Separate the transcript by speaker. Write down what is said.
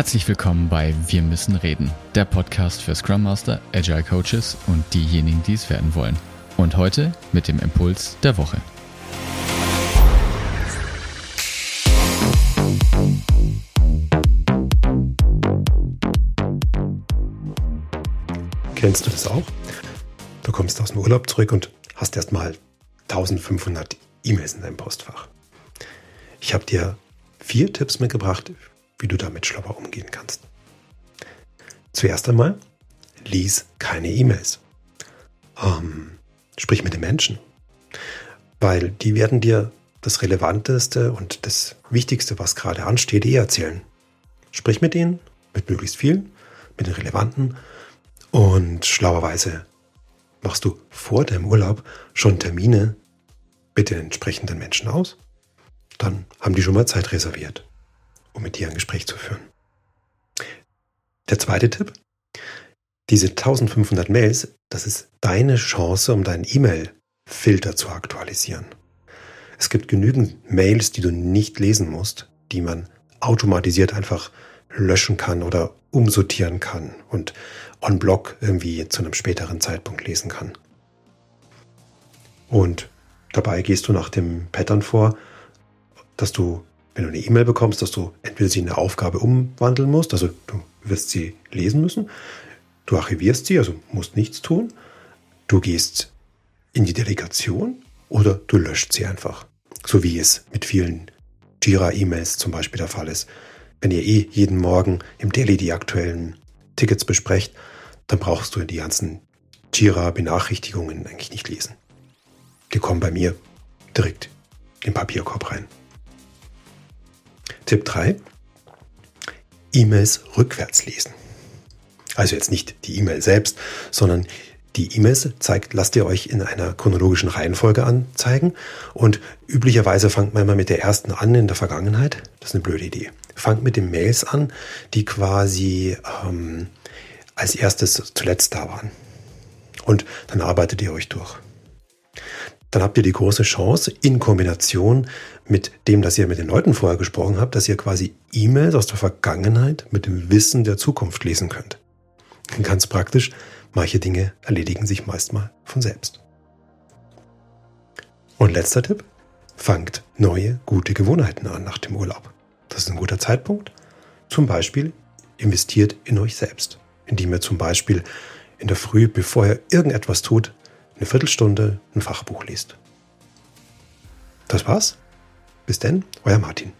Speaker 1: Herzlich willkommen bei Wir müssen reden, der Podcast für Scrum Master, Agile Coaches und diejenigen, die es werden wollen. Und heute mit dem Impuls der Woche.
Speaker 2: Kennst du das auch? Du kommst aus dem Urlaub zurück und hast erstmal 1500 E-Mails in deinem Postfach. Ich habe dir vier Tipps mitgebracht, wie du damit schlauer umgehen kannst. Zuerst einmal, lies keine E-Mails. Ähm, sprich mit den Menschen, weil die werden dir das Relevanteste und das Wichtigste, was gerade ansteht, eh erzählen. Sprich mit ihnen, mit möglichst vielen, mit den Relevanten und schlauerweise machst du vor deinem Urlaub schon Termine mit den entsprechenden Menschen aus. Dann haben die schon mal Zeit reserviert, um mit dir ein Gespräch zu führen. Der zweite Tipp. Diese 1500 Mails, das ist deine Chance, um deinen E-Mail-Filter zu aktualisieren. Es gibt genügend Mails, die du nicht lesen musst, die man automatisiert einfach löschen kann oder umsortieren kann und on Block irgendwie zu einem späteren Zeitpunkt lesen kann. Und dabei gehst du nach dem Pattern vor, dass du, wenn du eine E-Mail bekommst, dass du entweder sie in eine Aufgabe umwandeln musst, also du wirst sie lesen müssen, du archivierst sie, also musst nichts tun, du gehst in die Delegation oder du löscht sie einfach. So wie es mit vielen Jira-E-Mails zum Beispiel der Fall ist. Wenn ihr eh jeden Morgen im Daily die aktuellen Tickets besprecht, dann brauchst du die ganzen Jira-Benachrichtigungen eigentlich nicht lesen. Die kommen bei mir direkt in den Papierkorb rein. Tipp 3. E-Mails rückwärts lesen. Also jetzt nicht die E-Mail selbst, sondern die E-Mails zeigt, lasst ihr euch in einer chronologischen Reihenfolge anzeigen. Und üblicherweise fangt man immer mit der ersten an in der Vergangenheit. Das ist eine blöde Idee. Fangt mit den Mails an, die quasi ähm, als erstes zuletzt da waren. Und dann arbeitet ihr euch durch. Dann habt ihr die große Chance in Kombination mit dem, dass ihr mit den Leuten vorher gesprochen habt, dass ihr quasi E-Mails aus der Vergangenheit mit dem Wissen der Zukunft lesen könnt. Ganz praktisch, manche Dinge erledigen sich meist mal von selbst. Und letzter Tipp, fangt neue, gute Gewohnheiten an nach dem Urlaub. Das ist ein guter Zeitpunkt. Zum Beispiel investiert in euch selbst, indem ihr zum Beispiel in der Früh, bevor ihr irgendetwas tut, eine Viertelstunde ein Fachbuch liest. Das war's. Bis denn, euer Martin.